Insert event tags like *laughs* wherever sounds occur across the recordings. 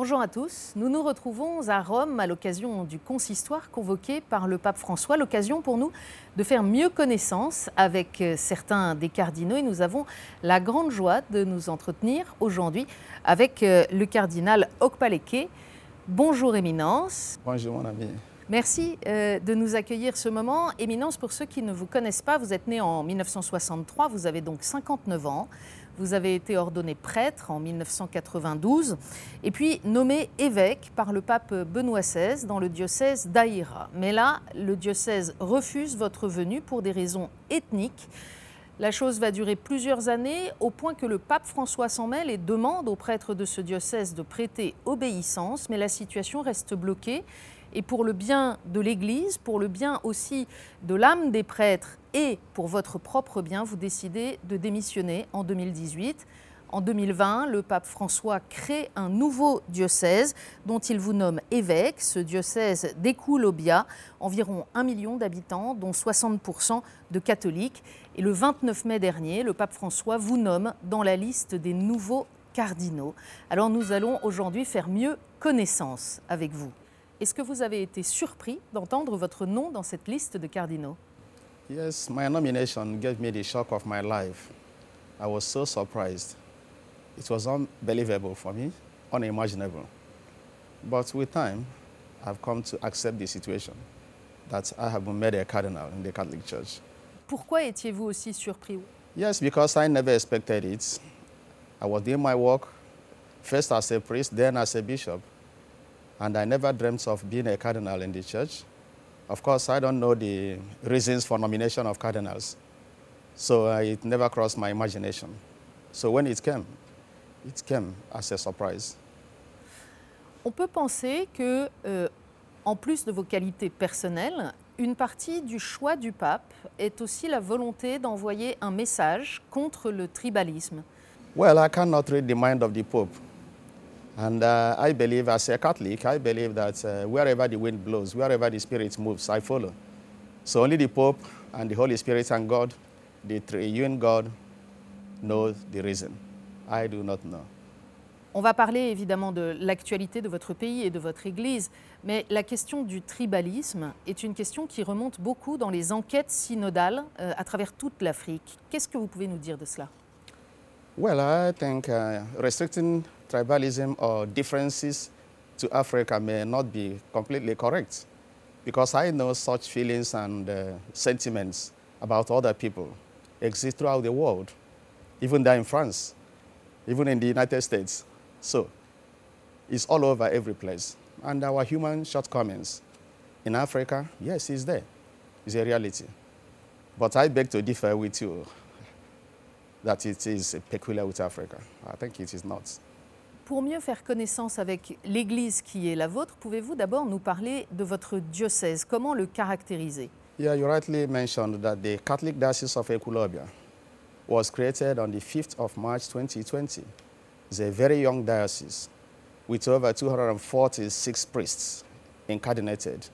Bonjour à tous. Nous nous retrouvons à Rome à l'occasion du consistoire convoqué par le pape François. L'occasion pour nous de faire mieux connaissance avec euh, certains des cardinaux et nous avons la grande joie de nous entretenir aujourd'hui avec euh, le cardinal Okpaleke. Bonjour Éminence. Bonjour mon ami. Merci euh, de nous accueillir ce moment. Éminence, pour ceux qui ne vous connaissent pas, vous êtes né en 1963, vous avez donc 59 ans. Vous avez été ordonné prêtre en 1992 et puis nommé évêque par le pape Benoît XVI dans le diocèse d'Aïra. Mais là, le diocèse refuse votre venue pour des raisons ethniques. La chose va durer plusieurs années au point que le pape François s'en mêle et demande aux prêtres de ce diocèse de prêter obéissance, mais la situation reste bloquée et pour le bien de l'Église, pour le bien aussi de l'âme des prêtres et pour votre propre bien, vous décidez de démissionner en 2018. En 2020, le pape François crée un nouveau diocèse dont il vous nomme évêque. Ce diocèse découle au Bia, environ un million d'habitants, dont 60% de catholiques. Et le 29 mai dernier, le pape François vous nomme dans la liste des nouveaux cardinaux. Alors nous allons aujourd'hui faire mieux connaissance avec vous. Est-ce que vous avez été surpris d'entendre votre nom dans cette liste de cardinaux? Yes, my nomination gave me the shock of my life. I was so surprised. It was unbelievable for me, unimaginable. But with time, I've come to accept the situation that I have been made a cardinal in the Catholic Church. Pourquoi étiez-vous aussi surpris? Yes, because I never expected it. I was doing my work first as a priest, then as a bishop. And I never dreamt of being a cardinal in the church. Of course, I don't know the reasons for nomination of cardinals, so it never crossed my imagination. So when it came, it came as a surprise. On peut penser que, euh, en plus de vos qualités personnelles, une partie du choix du pape est aussi la volonté d'envoyer un message contre le tribalisme. Well, I cannot read the mind of the Pope. And uh, I believe, as a Catholic, I believe that uh, wherever the wind blows, wherever the Spirit moves, I follow. So only the Pope and the Holy Spirit and God, the triune God, know the reason. I do not know. On va parler évidemment de l'actualité de votre pays et de votre Église, mais la question du tribalisme est une question qui remonte beaucoup dans les enquêtes synodales euh, à travers toute l'Afrique. Qu'est-ce que vous pouvez nous dire de cela? Well, I think uh, restricting tribalism or differences to Africa may not be completely correct because I know such feelings and uh, sentiments about other people exist throughout the world, even there in France, even in the United States. So it's all over every place. And our human shortcomings in Africa, yes, it's there. It's a reality. But I beg to differ with you that it is peculiar with Africa. I think it is not. Pour mieux faire connaissance avec l'Église qui est la vôtre, pouvez-vous d'abord nous parler de votre diocèse? Comment le caractériser? Yeah, you rightly mentioned that the Catholic Diocese of Ekulobia was created on the 5th of March 2020. It's a very young diocese with over 246 priests incardinated,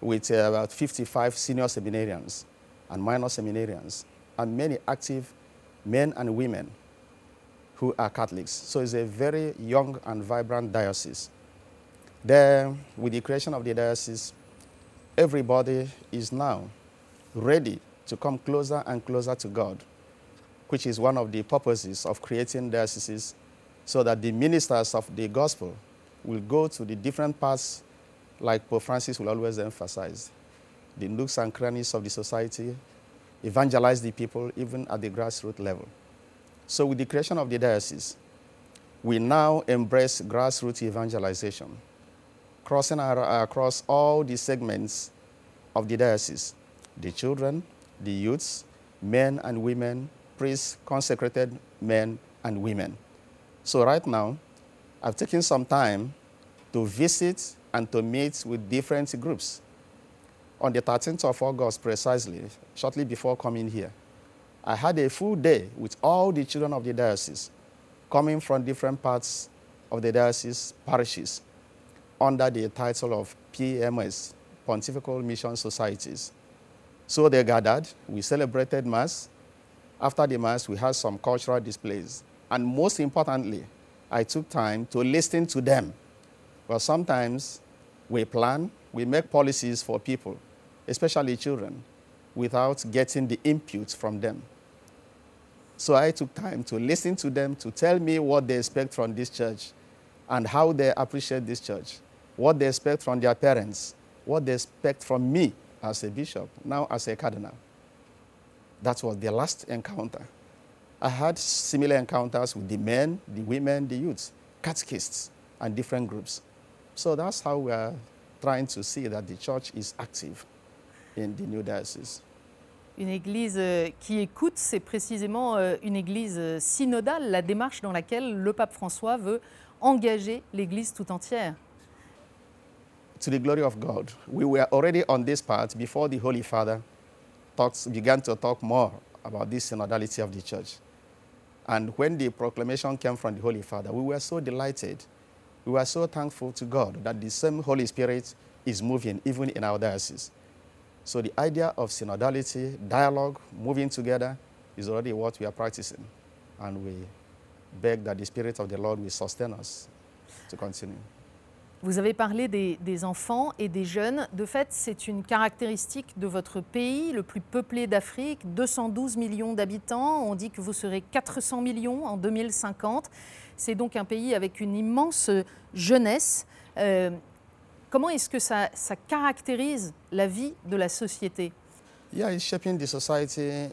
with uh, about 55 senior seminarians and minor seminarians, and many active men and women who are Catholics. So it's a very young and vibrant diocese. There, with the creation of the diocese, everybody is now ready to come closer and closer to God, which is one of the purposes of creating dioceses so that the ministers of the gospel will go to the different parts, like Pope Francis will always emphasize, the nooks and crannies of the society, evangelize the people even at the grassroots level. So, with the creation of the diocese, we now embrace grassroots evangelization, crossing our, across all the segments of the diocese the children, the youths, men and women, priests, consecrated men and women. So, right now, I've taken some time to visit and to meet with different groups on the 13th of August, precisely, shortly before coming here, I had a full day with all the children of the diocese coming from different parts of the diocese parishes under the title of PMS, Pontifical Mission Societies. So they gathered, we celebrated Mass. After the Mass, we had some cultural displays. And most importantly, I took time to listen to them. Well, sometimes we plan, we make policies for people, especially children, without getting the input from them. So I took time to listen to them, to tell me what they expect from this church and how they appreciate this church, what they expect from their parents, what they expect from me as a bishop, now as a cardinal. That was the last encounter. I had similar encounters with the men, the women, the youths, catechists, and different groups. So that's how we are trying to see that the church is active in the new diocese. Une église euh, qui écoute, c'est précisément euh, une église euh, synodale, la démarche dans laquelle le pape François veut engager l'église tout entière. To the glory of God, we were already on this path before the Holy Father talks, began to talk more about this synodality of the church. And when the proclamation came from the Holy Father, we were so delighted. We were so thankful to God that the same Holy Spirit is moving even in our diocese. So the idea of synodality, dialogue, moving together is already what we are practicing. And we beg that the Spirit of the Lord will sustain us to continue. Vous avez parlé des, des enfants et des jeunes. De fait, c'est une caractéristique de votre pays, le plus peuplé d'Afrique, 212 millions d'habitants. On dit que vous serez 400 millions en 2050. C'est donc un pays avec une immense jeunesse. Euh, comment est-ce que ça, ça caractérise la vie de la société? Yeah, it's shaping the society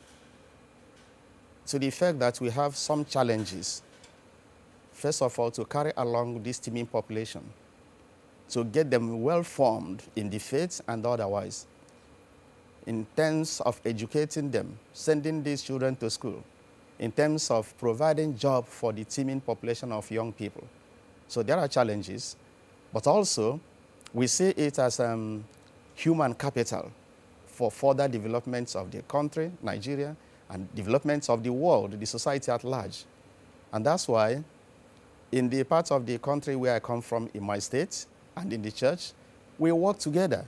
to the effect that we have some challenges. First of all, to carry along this teeming population, to get them well formed in the faith and otherwise, in terms of educating them, sending these children to school, in terms of providing job for the teeming population of young people. So there are challenges, but also we see it as um, human capital for further developments of the country, Nigeria, and developments of the world, the society at large. And that's why in the part of the country where I come from, in my state and in the church, we work together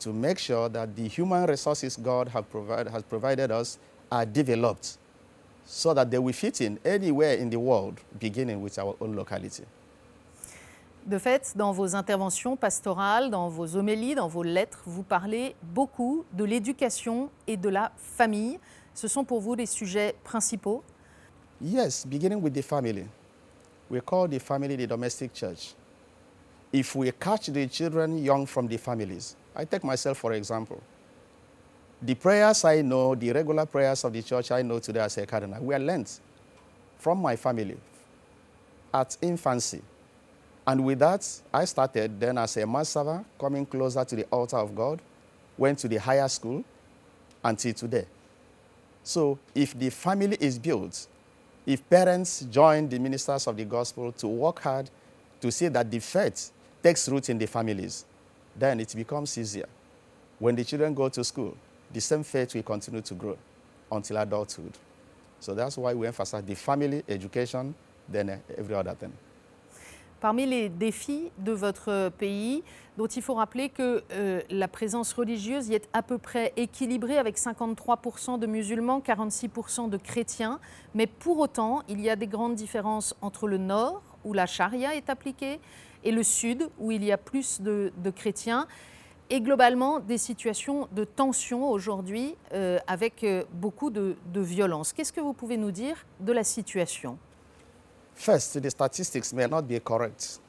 to make sure that the human resources God provide, has provided us are developed so that they will fit in anywhere in the world, beginning with our own locality. De fait, dans vos interventions pastorales, dans vos homélies, dans vos lettres, vous parlez beaucoup de l'éducation et de la famille. Ce sont pour vous les sujets principaux Yes, beginning with the family. We call the family the domestic church. If we catch the children young from the families, I take myself for example. The prayers I know, the regular prayers of the church I know today as a cardinal, were learnt from my family at infancy. And with that, I started then as a mass server, coming closer to the altar of God, went to the higher school until today. So if the family is built, if parents join the ministers of the gospel to work hard to see that the faith takes root in the families, then it becomes easier. When the children go to school, the same faith will continue to grow until adulthood. So that's why we emphasize the family, education, then uh, every other thing. Parmi les défis de votre pays, dont il faut rappeler que euh, la présence religieuse y est à peu près équilibrée avec 53% de musulmans, 46% de chrétiens, mais pour autant, il y a des grandes différences entre le nord, où la charia est appliquée, et le sud, où il y a plus de, chrétiens, et globalement des situations de tension aujourd'hui euh, avec euh, beaucoup de violence. Qu'est-ce que vous pouvez nous dire de la situation? First, the statistics may not be correct.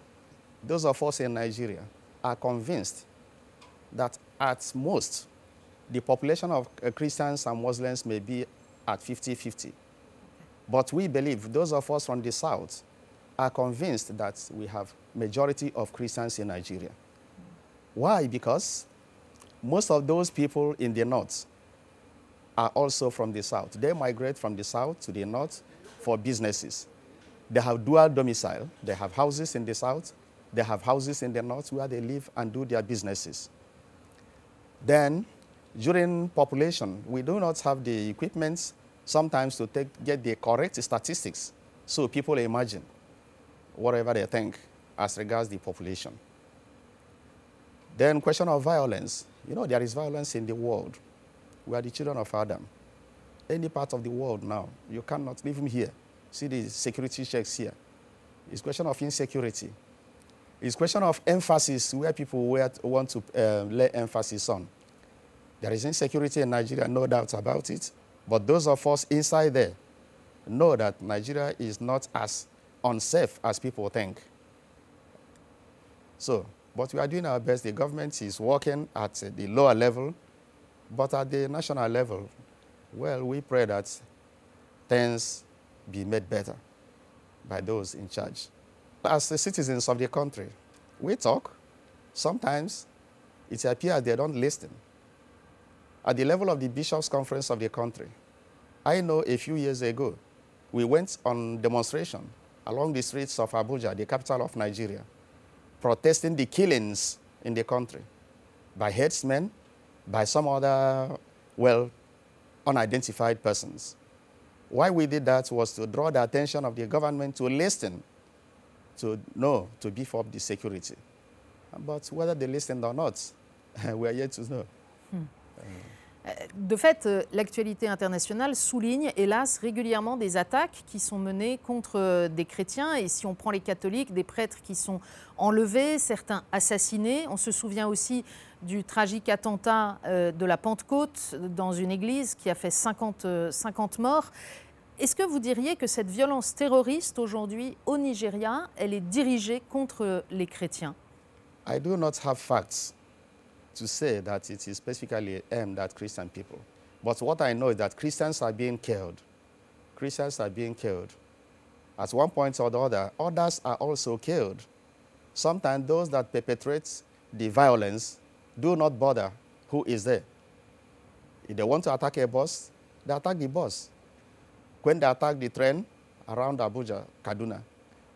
Those of us in Nigeria are convinced that at most, the population of uh, Christians and Muslims may be at 50 50. But we believe, those of us from the south are convinced that we have majority of Christians in Nigeria. Why? Because most of those people in the north are also from the south. They migrate from the south to the north for businesses. They have dual domicile. They have houses in the south, they have houses in the north where they live and do their businesses. Then, during population, we do not have the equipment sometimes to take, get the correct statistics so people imagine whatever they think as regards the population. Then question of violence. You know, there is violence in the world. We are the children of Adam. Any part of the world now, you cannot leave him here. See the security checks here. It's a question of insecurity. It's a question of emphasis where people want to uh, lay emphasis on. There is insecurity in Nigeria, no doubt about it. But those of us inside there know that Nigeria is not as unsafe as people think. So, but we are doing our best. The government is working at the lower level, but at the national level, well, we pray that things be made better by those in charge. As the citizens of the country, we talk. Sometimes it appears they don't listen. At the level of the bishops' conference of the country, I know a few years ago, we went on demonstration along the streets of Abuja, the capital of Nigeria, protesting the killings in the country by headsmen, by some other, well, unidentified persons. Why we did that was to draw the attention of the government to listen, to know, to beef up the security. But whether they listened or not, *laughs* we are yet to know. Hmm. De fait, euh, l'actualité internationale souligne, hélas, régulièrement des attaques qui sont menées contre euh, des chrétiens. Et si on prend les catholiques, des prêtres qui sont enlevés, certains assassinés. On se souvient aussi du tragique attentat euh, de la Pentecôte dans une église qui a fait 50, 50 morts. Est-ce que vous diriez que cette violence terroriste aujourd'hui au Nigeria, elle est dirigée contre les chrétiens? To say that it is specifically aimed at Christian people. But what I know is that Christians are being killed. Christians are being killed. At one point or the other, others are also killed. Sometimes those that perpetrate the violence do not bother who is there. If they want to attack a bus, they attack the bus. When they attack the train around Abuja, Kaduna,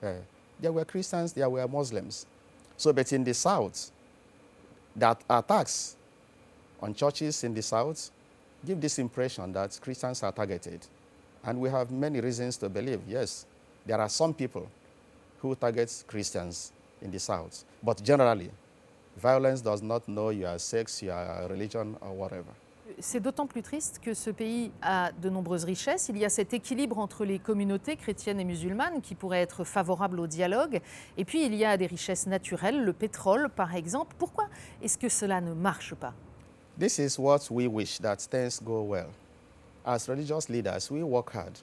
uh, there were Christians, there were Muslims. So, but in the south, that attacks on churches in the South give this impression that Christians are targeted. And we have many reasons to believe, yes, there are some people who target Christians in the South. But generally, violence does not know your sex, your religion, or whatever. C'est d'autant plus triste que ce pays a de nombreuses richesses. Il y a cet équilibre entre les communautés chrétiennes et musulmanes qui pourrait être favorable au dialogue. Et puis il y a des richesses naturelles, le pétrole par exemple. Pourquoi est-ce que cela ne marche pas? This is what we wish that things go well. As religious leaders, we work hard.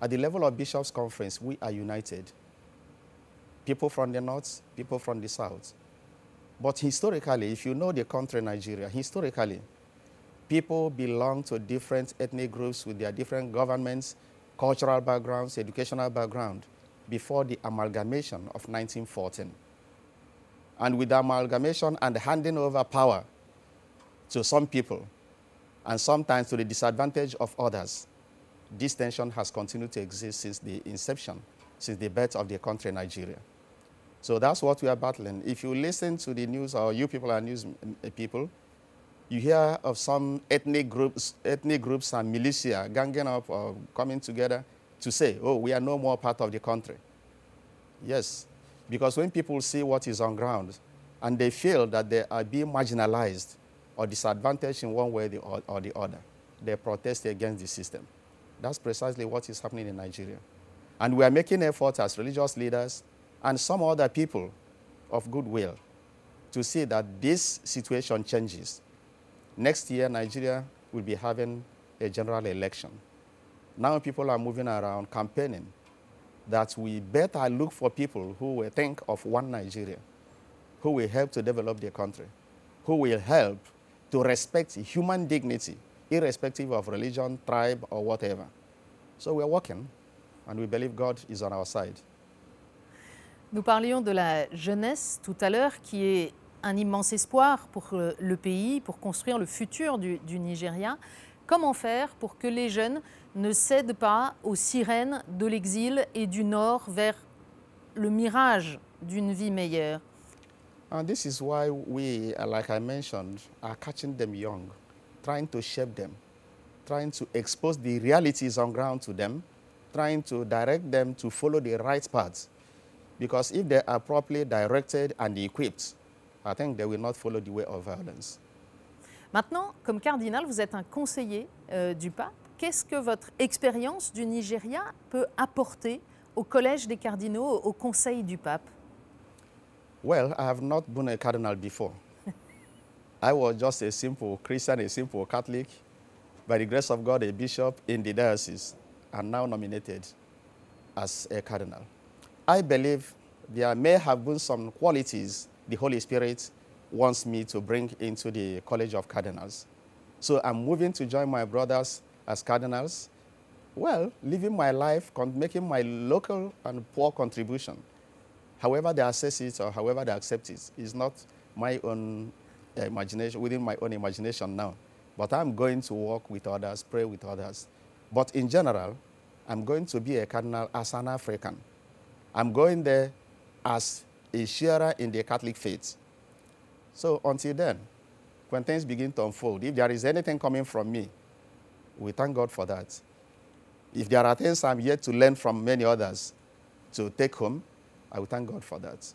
At the level of bishops' conference, we are united. People from the north, people from the south. But historically, if you know the country Nigeria, historically, people belong to different ethnic groups with their different governments, cultural backgrounds, educational background before the amalgamation of 1914. And with the amalgamation and handing over power to some people, and sometimes to the disadvantage of others, this tension has continued to exist since the inception, since the birth of the country, Nigeria. So that's what we are battling. If you listen to the news, or you people are news people, you hear of some ethnic groups, ethnic groups and militia ganging up or coming together to say, oh, we are no more part of the country. Yes, because when people see what is on ground and they feel that they are being marginalized or disadvantaged in one way or the other, they protest against the system. That's precisely what is happening in Nigeria. And we are making efforts as religious leaders and some other people of goodwill to see that this situation changes Next year, Nigeria will be having a general election. Now people are moving around campaigning that we better look for people who will think of one Nigeria, who will help to develop their country, who will help to respect human dignity, irrespective of religion, tribe, or whatever. So we're working, and we believe God is on our side. Nous parlions de la jeunesse tout à l'heure qui est un immense espoir pour euh, le pays, pour construire le futur du, Nigeria. Comment faire pour que les jeunes ne cèdent pas aux sirènes de l'exil et du Nord vers le mirage d'une vie meilleure? And this is why we, like I mentioned, are catching them young, trying to shape them, trying to expose the realities on ground to them, trying to direct them to follow the right path. Because if they are properly directed and equipped, I think they will not follow the way of violence. Maintenant, comme cardinal, vous êtes un conseiller euh, du pape. Qu'est-ce que votre expérience du Nigeria peut apporter au Collège des cardinaux, au Conseil du pape? Well, I have not been a cardinal before. *laughs* I was just a simple Christian, a simple Catholic, by the grace of God, a bishop in the diocese, and now nominated as a cardinal. I believe there may have been some qualities the Holy Spirit wants me to bring into the College of Cardinals. So I'm moving to join my brothers as cardinals. Well, living my life, making my local and poor contribution. However they assess it or however they accept it is not my own eh, imagination, within my own imagination now. But I'm going to work with others, pray with others. But in general, I'm going to be a cardinal as an African. I'm going there as a sharer in the Catholic faith. So until then, when things begin to unfold, if there is anything coming from me, we thank God for that. If there are things I'm yet to learn from many others to take home, I will thank God for that.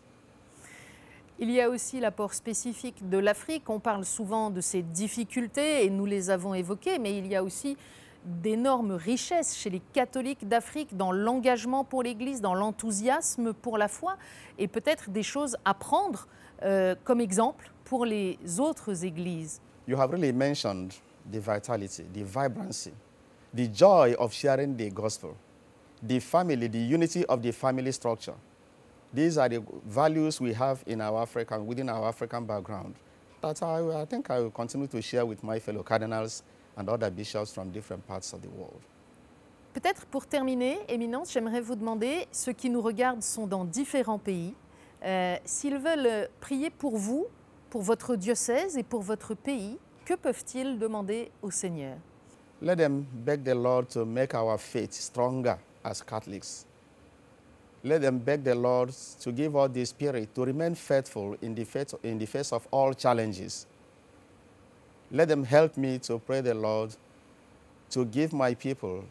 Il y a aussi l'apport spécifique de l'Afrique. On parle souvent de ses difficultés et nous les avons évoquées, mais il y a aussi d'énormes richesses chez les catholiques d'Afrique dans l'engagement pour l'Église, dans l'enthousiasme pour la foi et peut-être des choses à prendre euh, comme exemple pour les autres églises. You have really mentioned the vitality, the vibrancy, the joy of sharing the gospel, the family, the unity of the family structure. These are the values we have in our African, within our African background. That I, I think I will continue to share with my fellow cardinals and other bishops from different parts of the world. Peut-être pour terminer, Éminence, j'aimerais vous demander, ceux qui nous regardent sont dans différents pays, euh, s'ils veulent prier pour vous, pour votre diocèse et pour votre pays, que peuvent-ils demander au Seigneur? Let them beg the Lord to make our faith stronger as Catholics. Let them beg the Lord to give us the spirit to remain faithful in the face, in the face of all challenges. Let them help me to pray the Lord to give my people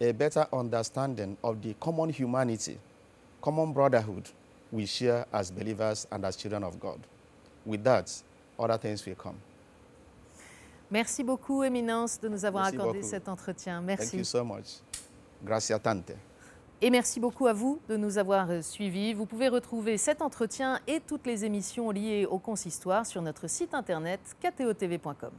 a better understanding of the common humanity, common brotherhood we share as believers and as children of God. With that, other things will come. Merci beaucoup, Éminence, de nous avoir Merci accordé beaucoup. cet entretien. Merci. Thank you so much. Gracia tante. Et merci beaucoup à vous de nous avoir suivis. Vous pouvez retrouver cet entretien et toutes les émissions liées au consistoire sur notre site internet ktotv.com.